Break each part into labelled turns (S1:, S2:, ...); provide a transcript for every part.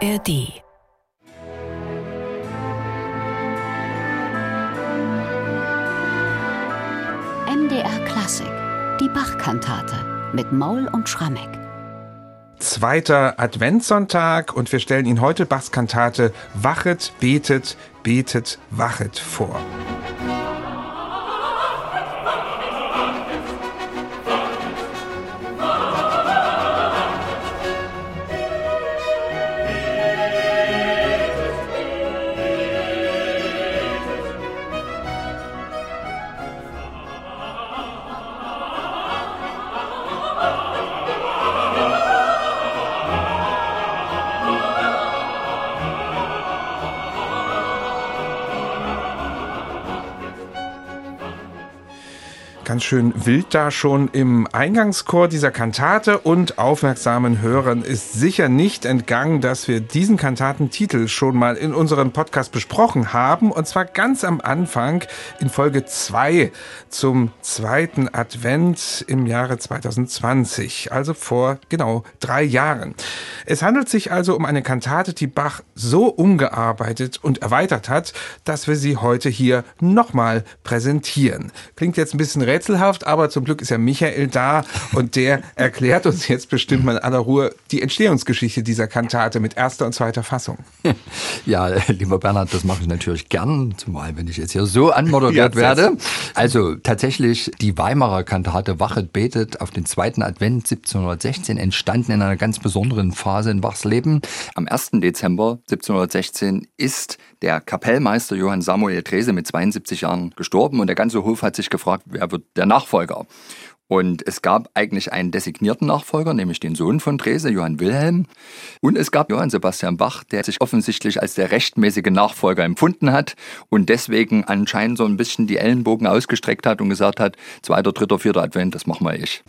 S1: ARD MDR Klassik, die Bachkantate mit Maul und Schrammeck.
S2: Zweiter Adventssonntag und wir stellen Ihnen heute Bachs Kantate Wachet, betet, betet, wachet vor. Ganz schön wild da schon im Eingangschor dieser Kantate und aufmerksamen Hörern ist sicher nicht entgangen, dass wir diesen Kantatentitel schon mal in unserem Podcast besprochen haben und zwar ganz am Anfang in Folge 2 zum zweiten Advent im Jahre 2020, also vor genau drei Jahren. Es handelt sich also um eine Kantate, die Bach so umgearbeitet und erweitert hat, dass wir sie heute hier nochmal präsentieren. Klingt jetzt ein bisschen rätselhaft, aber zum Glück ist ja Michael da und der erklärt uns jetzt bestimmt mal in aller Ruhe die Entstehungsgeschichte dieser Kantate mit erster und zweiter Fassung.
S3: Ja, lieber Bernhard, das mache ich natürlich gern, zumal wenn ich jetzt hier so anmoderiert ja, werde. Also tatsächlich die Weimarer Kantate Wachet betet auf den zweiten Advent 1716 entstanden in einer ganz besonderen Phase in Bachs Leben. Am 1. Dezember 1716 ist der Kapellmeister Johann Samuel Drese mit 72 Jahren gestorben und der ganze Hof hat sich gefragt, wer wird der Nachfolger? Und es gab eigentlich einen designierten Nachfolger, nämlich den Sohn von Drese, Johann Wilhelm. Und es gab Johann Sebastian Bach, der sich offensichtlich als der rechtmäßige Nachfolger empfunden hat und deswegen anscheinend so ein bisschen die Ellenbogen ausgestreckt hat und gesagt hat, zweiter, dritter, vierter Advent, das machen wir ich.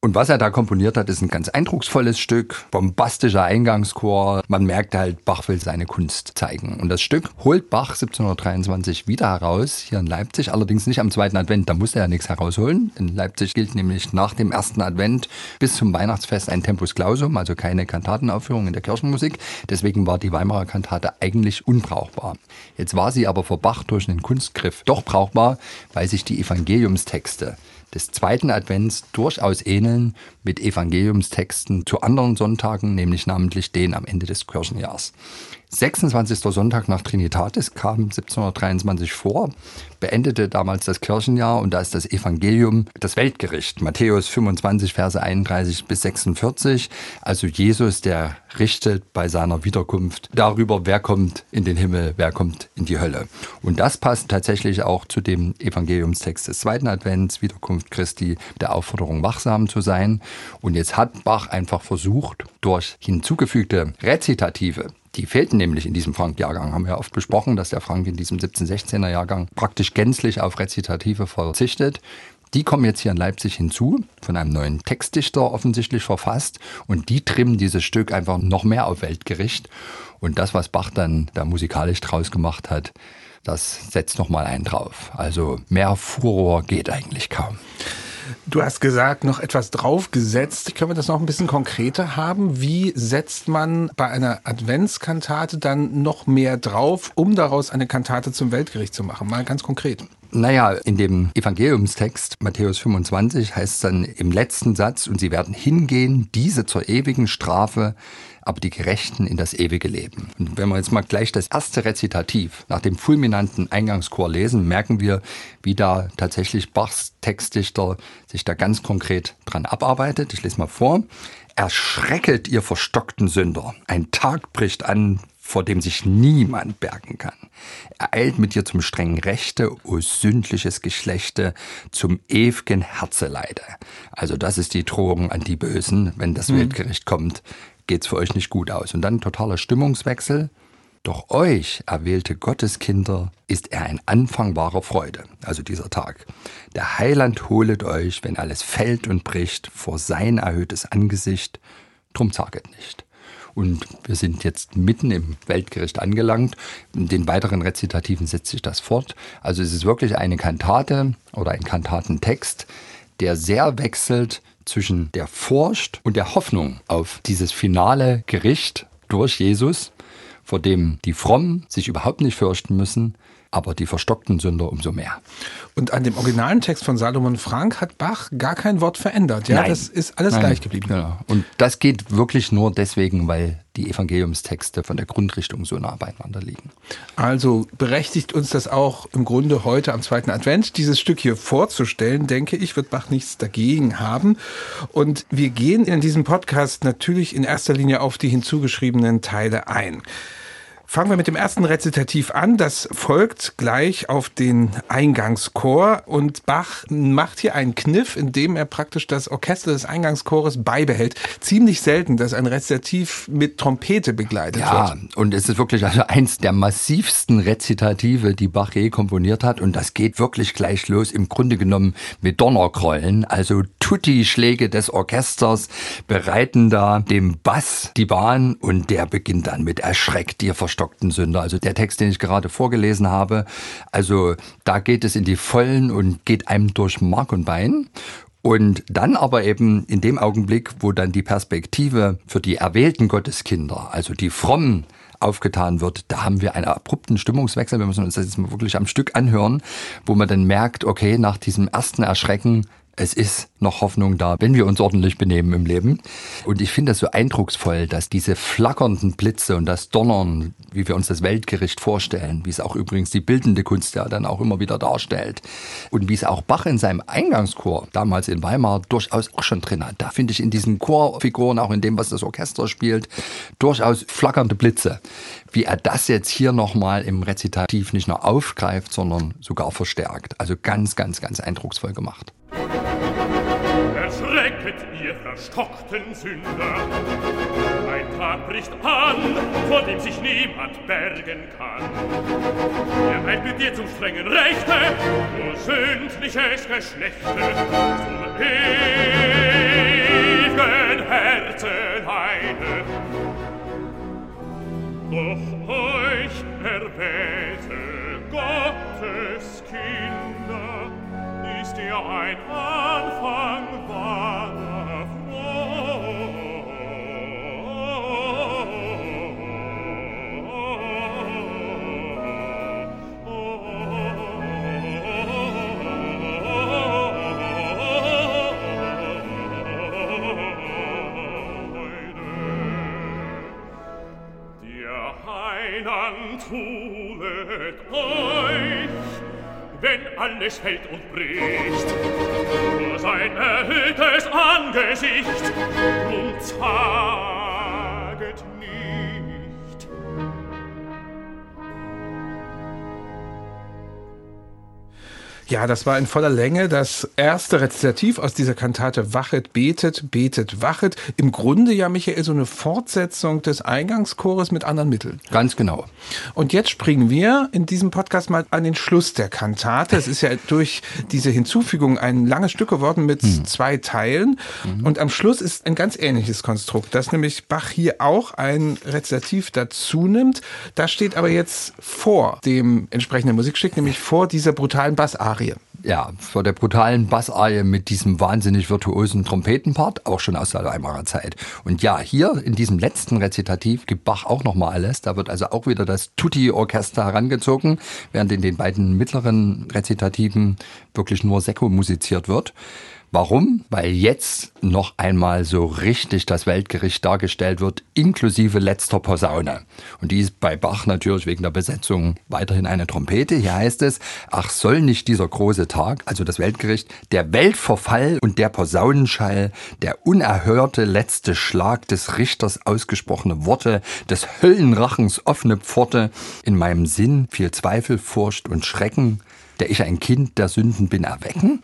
S3: Und was er da komponiert hat, ist ein ganz eindrucksvolles Stück, bombastischer Eingangschor. Man merkt halt, Bach will seine Kunst zeigen. Und das Stück holt Bach 1723 wieder heraus, hier in Leipzig, allerdings nicht am zweiten Advent, da musste er ja nichts herausholen. In Leipzig gilt nämlich nach dem ersten Advent bis zum Weihnachtsfest ein Tempus Clausum, also keine Kantatenaufführung in der Kirchenmusik. Deswegen war die Weimarer Kantate eigentlich unbrauchbar. Jetzt war sie aber vor Bach durch einen Kunstgriff doch brauchbar, weil sich die Evangeliumstexte des zweiten Advents durchaus ähneln mit Evangeliumstexten zu anderen Sonntagen, nämlich namentlich den am Ende des Kirchenjahrs. 26. Sonntag nach Trinitatis kam 1723 vor, beendete damals das Kirchenjahr und da ist das Evangelium das Weltgericht. Matthäus 25, Verse 31 bis 46. Also Jesus, der richtet bei seiner Wiederkunft darüber, wer kommt in den Himmel, wer kommt in die Hölle. Und das passt tatsächlich auch zu dem Evangeliumstext des zweiten Advents, Wiederkunft Christi, der Aufforderung, wachsam zu sein. Und jetzt hat Bach einfach versucht, durch hinzugefügte Rezitative die fehlten nämlich in diesem Frank-Jahrgang. Haben wir ja oft besprochen, dass der Frank in diesem 1716er Jahrgang praktisch gänzlich auf Rezitative verzichtet. Die kommen jetzt hier in Leipzig hinzu, von einem neuen Textdichter offensichtlich verfasst. Und die trimmen dieses Stück einfach noch mehr auf Weltgericht. Und das, was Bach dann da musikalisch draus gemacht hat, das setzt nochmal einen drauf. Also mehr Furor geht eigentlich kaum.
S2: Du hast gesagt, noch etwas draufgesetzt. Können wir das noch ein bisschen konkreter haben? Wie setzt man bei einer Adventskantate dann noch mehr drauf, um daraus eine Kantate zum Weltgericht zu machen? Mal ganz konkret.
S3: Naja, in dem Evangeliumstext Matthäus 25 heißt es dann im letzten Satz, und sie werden hingehen, diese zur ewigen Strafe, aber die Gerechten in das ewige Leben. Und wenn wir jetzt mal gleich das erste Rezitativ nach dem fulminanten Eingangschor lesen, merken wir, wie da tatsächlich Bachs Textdichter sich da ganz konkret dran abarbeitet. Ich lese mal vor. Erschrecket ihr verstockten Sünder. Ein Tag bricht an, vor dem sich niemand bergen kann. Er eilt mit dir zum strengen Rechte, o sündliches Geschlechte, zum ew'gen Herzeleide. Also das ist die Drohung an die Bösen, wenn das mhm. Weltgericht kommt, geht's für euch nicht gut aus. Und dann totaler Stimmungswechsel. Doch euch, erwählte Gotteskinder, ist er ein Anfang wahrer Freude, also dieser Tag. Der Heiland holet euch, wenn alles fällt und bricht, vor sein erhöhtes Angesicht, drum zaget nicht. Und wir sind jetzt mitten im Weltgericht angelangt. In den weiteren Rezitativen setzt sich das fort. Also es ist wirklich eine Kantate oder ein Kantatentext, der sehr wechselt zwischen der Furcht und der Hoffnung auf dieses finale Gericht durch Jesus, vor dem die Frommen sich überhaupt nicht fürchten müssen, aber die verstockten Sünder umso mehr.
S2: Und an dem originalen Text von Salomon Frank hat Bach gar kein Wort verändert. Ja,
S3: Nein.
S2: das ist alles
S3: Nein.
S2: gleich geblieben.
S3: Genau. Und das geht wirklich nur deswegen, weil die Evangeliumstexte von der Grundrichtung so nah beieinander liegen.
S2: Also berechtigt uns das auch im Grunde heute am zweiten Advent, dieses Stück hier vorzustellen, denke ich, wird Bach nichts dagegen haben. Und wir gehen in diesem Podcast natürlich in erster Linie auf die hinzugeschriebenen Teile ein. Fangen wir mit dem ersten Rezitativ an. Das folgt gleich auf den Eingangschor und Bach macht hier einen Kniff, indem er praktisch das Orchester des Eingangschores beibehält. Ziemlich selten, dass ein Rezitativ mit Trompete begleitet
S3: Ja,
S2: wird.
S3: und es ist wirklich also eins der massivsten Rezitative, die Bach je komponiert hat. Und das geht wirklich gleich los, im Grunde genommen mit Donnerkrollen. Also Tutti-Schläge des Orchesters bereiten da dem Bass die Bahn und der beginnt dann mit Erschreckt, ihr verstockten Sünder. Also der Text, den ich gerade vorgelesen habe. Also da geht es in die Vollen und geht einem durch Mark und Bein. Und dann aber eben in dem Augenblick, wo dann die Perspektive für die erwählten Gotteskinder, also die Frommen, aufgetan wird, da haben wir einen abrupten Stimmungswechsel. Wir müssen uns das jetzt mal wirklich am Stück anhören, wo man dann merkt, okay, nach diesem ersten Erschrecken, es ist noch Hoffnung da, wenn wir uns ordentlich benehmen im Leben. Und ich finde das so eindrucksvoll, dass diese flackernden Blitze und das Donnern, wie wir uns das Weltgericht vorstellen, wie es auch übrigens die bildende Kunst ja dann auch immer wieder darstellt und wie es auch Bach in seinem Eingangschor damals in Weimar durchaus auch schon drin hat. Da finde ich in diesen Chorfiguren, auch in dem, was das Orchester spielt, durchaus flackernde Blitze. Wie er das jetzt hier nochmal im Rezitativ nicht nur aufgreift, sondern sogar verstärkt. Also ganz, ganz, ganz eindrucksvoll gemacht.
S4: Ihr verstockten Sünder! Ein Tag bricht an, vor dem sich niemand bergen kann. Er eilt mit dir zum strengen Rechte, nur sündliches Geschlechte, zum ewigen Herzenheide. Doch euch erwählte Gottes Kinder ist ja ein Anfang wahrer alles fällt und bricht. vor sein erhöhtes Angesicht und zahlt.
S2: Ja, das war in voller Länge das erste Rezitativ aus dieser Kantate Wachet, betet, betet, wachet. Im Grunde ja, Michael, so eine Fortsetzung des Eingangschores mit anderen Mitteln.
S3: Ganz genau.
S2: Und jetzt springen wir in diesem Podcast mal an den Schluss der Kantate. Es ist ja durch diese Hinzufügung ein langes Stück geworden mit zwei Teilen. Und am Schluss ist ein ganz ähnliches Konstrukt, dass nämlich Bach hier auch ein Rezitativ dazu nimmt. Das steht aber jetzt vor dem entsprechenden Musikstück, nämlich vor dieser brutalen Bassarie.
S3: Ja, vor der brutalen Bassarie mit diesem wahnsinnig virtuosen Trompetenpart, auch schon aus der Weimarer Zeit. Und ja, hier in diesem letzten Rezitativ gibt Bach auch nochmal alles. Da wird also auch wieder das Tutti-Orchester herangezogen, während in den beiden mittleren Rezitativen wirklich nur Sekko musiziert wird. Warum? Weil jetzt noch einmal so richtig das Weltgericht dargestellt wird, inklusive letzter Posaune. Und die ist bei Bach natürlich wegen der Besetzung weiterhin eine Trompete. Hier heißt es, ach soll nicht dieser große Tag, also das Weltgericht, der Weltverfall und der Posaunenschall, der unerhörte letzte Schlag des Richters ausgesprochene Worte, des Höllenrachens offene Pforte, in meinem Sinn viel Zweifel, Furcht und Schrecken, der ich ein Kind der Sünden bin, erwecken?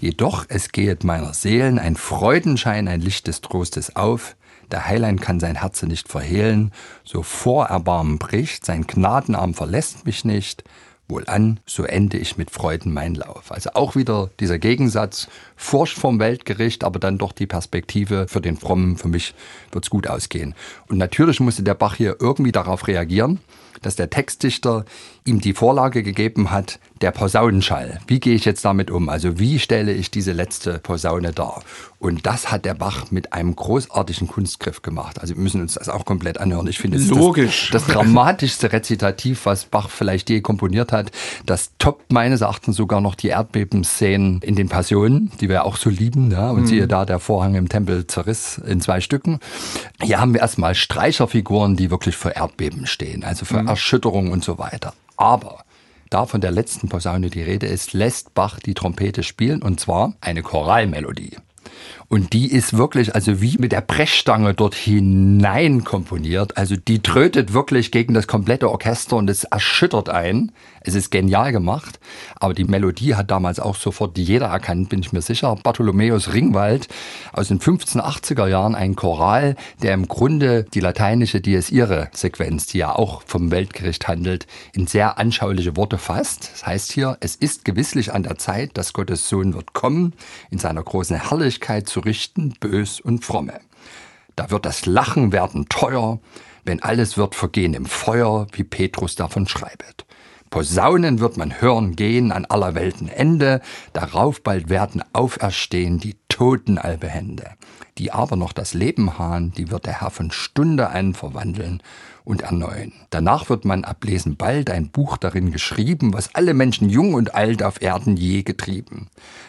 S3: Jedoch es gehet meiner Seelen ein Freudenschein, ein Licht des Trostes auf. Der Heiland kann sein Herze nicht verhehlen, so vor Erbarmen bricht, sein Gnadenarm verlässt mich nicht. Wohlan, so ende ich mit Freuden mein Lauf. Also auch wieder dieser Gegensatz Furcht vom Weltgericht, aber dann doch die Perspektive für den Frommen, für mich wird's gut ausgehen. Und natürlich musste der Bach hier irgendwie darauf reagieren, dass der Textdichter ihm die Vorlage gegeben hat, der Posaunenschall. Wie gehe ich jetzt damit um? Also wie stelle ich diese letzte Posaune dar? Und das hat der Bach mit einem großartigen Kunstgriff gemacht. Also wir müssen uns das auch komplett anhören. Ich finde, es
S2: Logisch.
S3: Das, das dramatischste Rezitativ, was Bach vielleicht je komponiert hat. Das toppt meines Erachtens sogar noch die Erdbebenszenen in den Passionen, die wir auch so lieben. Ja? Und mhm. siehe da, der Vorhang im Tempel zerriss in zwei Stücken. Hier haben wir erstmal Streicherfiguren, die wirklich für Erdbeben stehen, also für mhm. Erschütterung und so weiter. Aber da von der letzten Posaune die Rede ist, lässt Bach die Trompete spielen und zwar eine Choralmelodie. Und die ist wirklich, also wie mit der Brechstange dort hinein komponiert. Also die trötet wirklich gegen das komplette Orchester und es erschüttert ein. Es ist genial gemacht. Aber die Melodie hat damals auch sofort jeder erkannt, bin ich mir sicher. Bartholomäus Ringwald aus den 1580er Jahren, ein Choral, der im Grunde die lateinische Dies Irae Sequenz, die ja auch vom Weltgericht handelt, in sehr anschauliche Worte fasst. Das heißt hier, es ist gewisslich an der Zeit, dass Gottes Sohn wird kommen, in seiner großen Herrlichkeit zu richten, bös und fromme. Da wird das Lachen werden teuer, wenn alles wird vergehen im Feuer, wie Petrus davon schreibet. Posaunen wird man hören gehen an aller Welten Ende, darauf bald werden auferstehen die Toten allbehände. Die aber noch das Leben haben, die wird der Herr von Stunde an verwandeln und erneuern. Danach wird man ablesen bald ein Buch darin geschrieben, was alle Menschen jung und alt auf Erden je getrieben.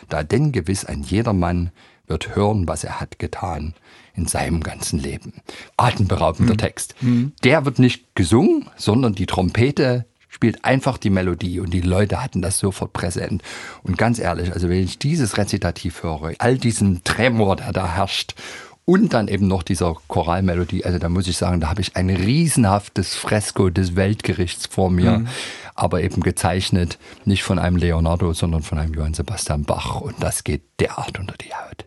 S3: Da denn gewiss ein jedermann wird hören, was er hat getan in seinem ganzen Leben. Atemberaubender mhm. Text. Mhm. Der wird nicht gesungen, sondern die Trompete spielt einfach die Melodie und die Leute hatten das sofort präsent. Und ganz ehrlich, also wenn ich dieses Rezitativ höre, all diesen Tremor, der da herrscht und dann eben noch dieser Choralmelodie, also da muss ich sagen, da habe ich ein riesenhaftes Fresko des Weltgerichts vor mir, mhm. aber eben gezeichnet nicht von einem Leonardo, sondern von einem Johann Sebastian Bach und das geht derart unter die Haut.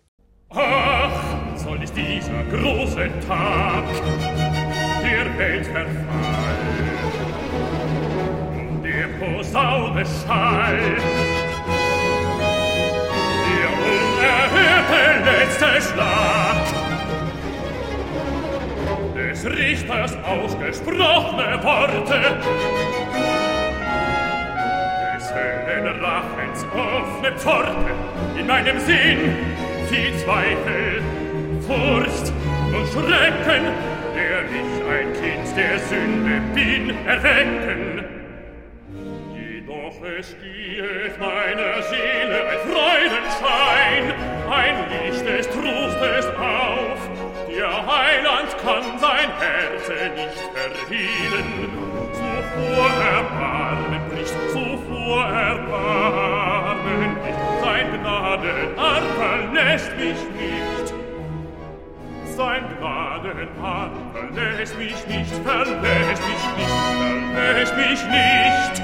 S4: Dieser große Tag. Der Welt verfallen, der Posaune Schall, der unerhörte letzte Schlag, des Richters ausgesprochene Worte, des hellen Rachens offene Pforte in meinem Sinn, viel Zweifel, Furcht und Schrecken, der ich ein Kind der Sünde bin, erwecken. Jedoch es geht meiner Seele ein Freudenschein, ein Licht des Trostes auf, der Heiland kann sein Herz nicht verhehlen, so vor Erbarmen bricht, so vor Erbarmen nicht, sein Gnadenarm verlässt mich nicht. sein Gnadenhand, verlässt mich nicht, verlässt mich nicht, verlässt mich nicht.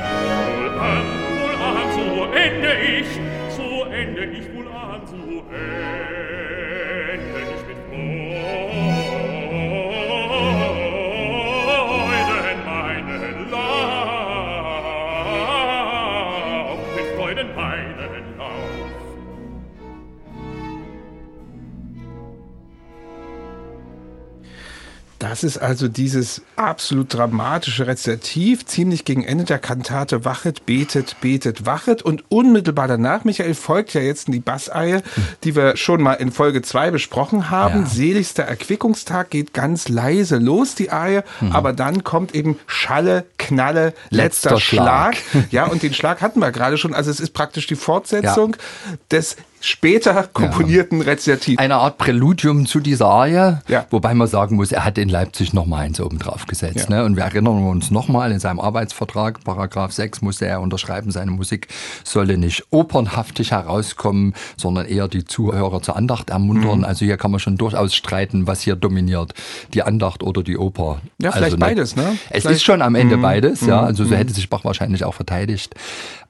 S4: Wohl an, wohl an, so ende ich, so ende ich wohl an, so ende.
S2: Das ist also dieses absolut dramatische Rezitativ, ziemlich gegen Ende der Kantate Wachet, betet, betet, wachet. Und unmittelbar danach, Michael, folgt ja jetzt die Basseihe, die wir schon mal in Folge 2 besprochen haben. Ja. Seligster Erquickungstag geht ganz leise los, die Eihe, mhm. aber dann kommt eben Schalle, Knalle, letzter, letzter Schlag. Schlag. Ja, und den Schlag hatten wir gerade schon. Also es ist praktisch die Fortsetzung ja. des später komponierten ja. Rezitativ.
S3: Eine Art Präludium zu dieser Arie, ja. wobei man sagen muss, er hat in Leipzig nochmal eins oben drauf gesetzt. Ja. Ne? Und wir erinnern uns nochmal, in seinem Arbeitsvertrag, Paragraph 6, musste er unterschreiben, seine Musik solle nicht opernhaftig herauskommen, sondern eher die Zuhörer zur Andacht ermuntern. Mhm. Also hier kann man schon durchaus streiten, was hier dominiert, die Andacht oder die Oper.
S2: Ja, vielleicht also, ne? beides, ne?
S3: Es vielleicht. ist schon am Ende mhm. beides, ja. Also so mhm. hätte sich Bach wahrscheinlich auch verteidigt.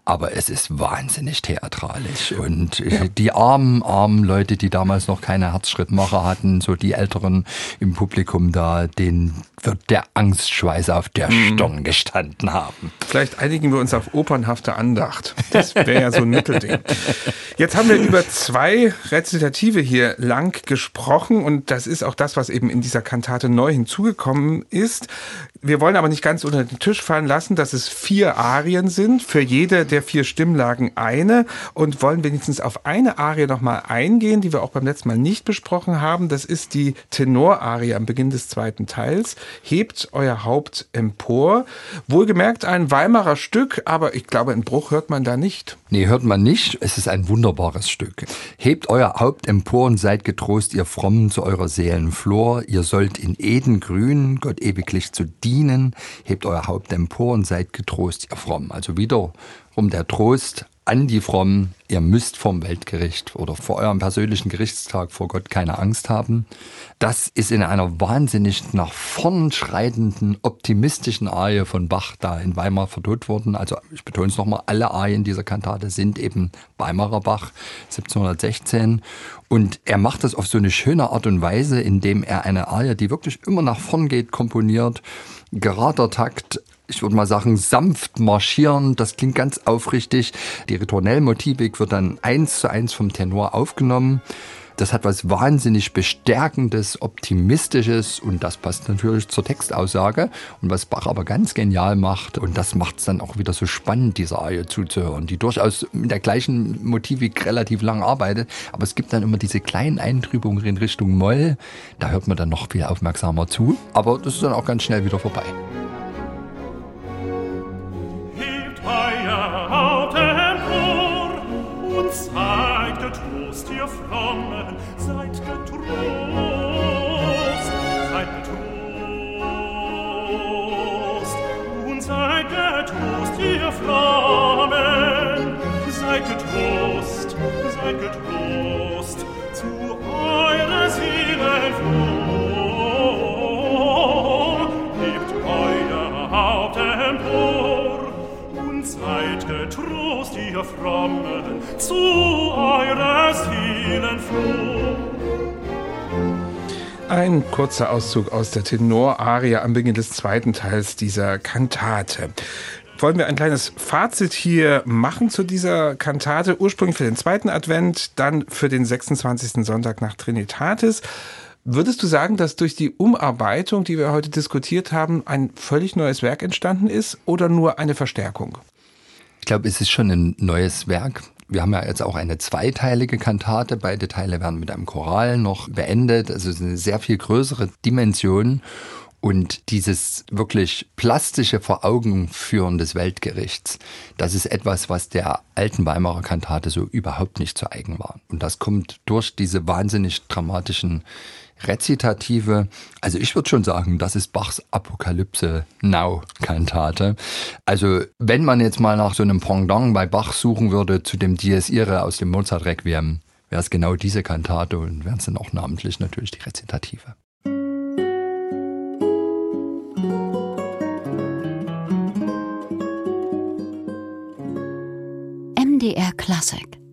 S3: Aber es ist wahnsinnig theatralisch. Und ja. die armen, armen Leute, die damals noch keine Herzschrittmacher hatten, so die Älteren im Publikum da, denen wird der Angstschweiß auf der mhm. Stirn gestanden haben.
S2: Vielleicht einigen wir uns auf opernhafte Andacht. Das wäre ja so ein Mittelding. Jetzt haben wir über zwei Rezitative hier lang gesprochen und das ist auch das, was eben in dieser Kantate neu hinzugekommen ist. Wir wollen aber nicht ganz unter den Tisch fallen lassen, dass es vier Arien sind, für jede der vier Stimmlagen eine und wollen wenigstens auf eine Arie nochmal eingehen, die wir auch beim letzten Mal nicht besprochen haben. Das ist die Tenorarie am Beginn des zweiten Teils. Hebt euer Haupt empor. Wohlgemerkt ein Weimarer Stück, aber ich glaube, einen Bruch hört man da nicht.
S3: Nee, hört man nicht. Es ist ein wunderbares Stück. Hebt euer Haupt empor und seid getrost, ihr Frommen, zu eurer Seelen Flor. Ihr sollt in Eden grün, Gott ewiglich zu dienen. Hebt euer Haupt empor und seid getrost, ihr Frommen. Also wiederum der Trost an die Frommen, ihr müsst vom Weltgericht oder vor eurem persönlichen Gerichtstag vor Gott keine Angst haben. Das ist in einer wahnsinnig nach vorn schreitenden, optimistischen Arie von Bach da in Weimar vertont worden. Also ich betone es nochmal, alle Arien dieser Kantate sind eben Weimarer Bach 1716. Und er macht das auf so eine schöne Art und Weise, indem er eine Arie, die wirklich immer nach vorn geht, komponiert, gerader Takt, ich würde mal sagen, sanft marschieren. Das klingt ganz aufrichtig. Die Ritornellmotivik wird dann eins zu eins vom Tenor aufgenommen. Das hat was wahnsinnig Bestärkendes, Optimistisches und das passt natürlich zur Textaussage. Und was Bach aber ganz genial macht, und das macht es dann auch wieder so spannend, diese Arie zuzuhören, die durchaus mit der gleichen Motivik relativ lang arbeitet. Aber es gibt dann immer diese kleinen Eintrübungen in Richtung Moll. Da hört man dann noch viel aufmerksamer zu. Aber das ist dann auch ganz schnell wieder vorbei.
S2: Frommen, zu eurer Seelen floh. Ein kurzer Auszug aus der Tenorarie am Beginn des zweiten Teils dieser Kantate. Wollen wir ein kleines Fazit hier machen zu dieser Kantate? Ursprünglich für den zweiten Advent, dann für den 26. Sonntag nach Trinitatis. Würdest du sagen, dass durch die Umarbeitung, die wir heute diskutiert haben, ein völlig neues Werk entstanden ist oder nur eine Verstärkung?
S3: Glaube, es ist schon ein neues Werk. Wir haben ja jetzt auch eine zweiteilige Kantate. Beide Teile werden mit einem Choral noch beendet. Also es ist eine sehr viel größere Dimension. Und dieses wirklich plastische Vor Augen führen des Weltgerichts, das ist etwas, was der alten Weimarer Kantate so überhaupt nicht zu eigen war. Und das kommt durch diese wahnsinnig dramatischen Rezitative. Also ich würde schon sagen, das ist Bachs Apokalypse Now Kantate. Also wenn man jetzt mal nach so einem Pendant bei Bach suchen würde zu dem Dies Irae aus dem Mozart Requiem, wäre es genau diese Kantate und wären es dann auch namentlich natürlich die Rezitative.
S1: MDR Classic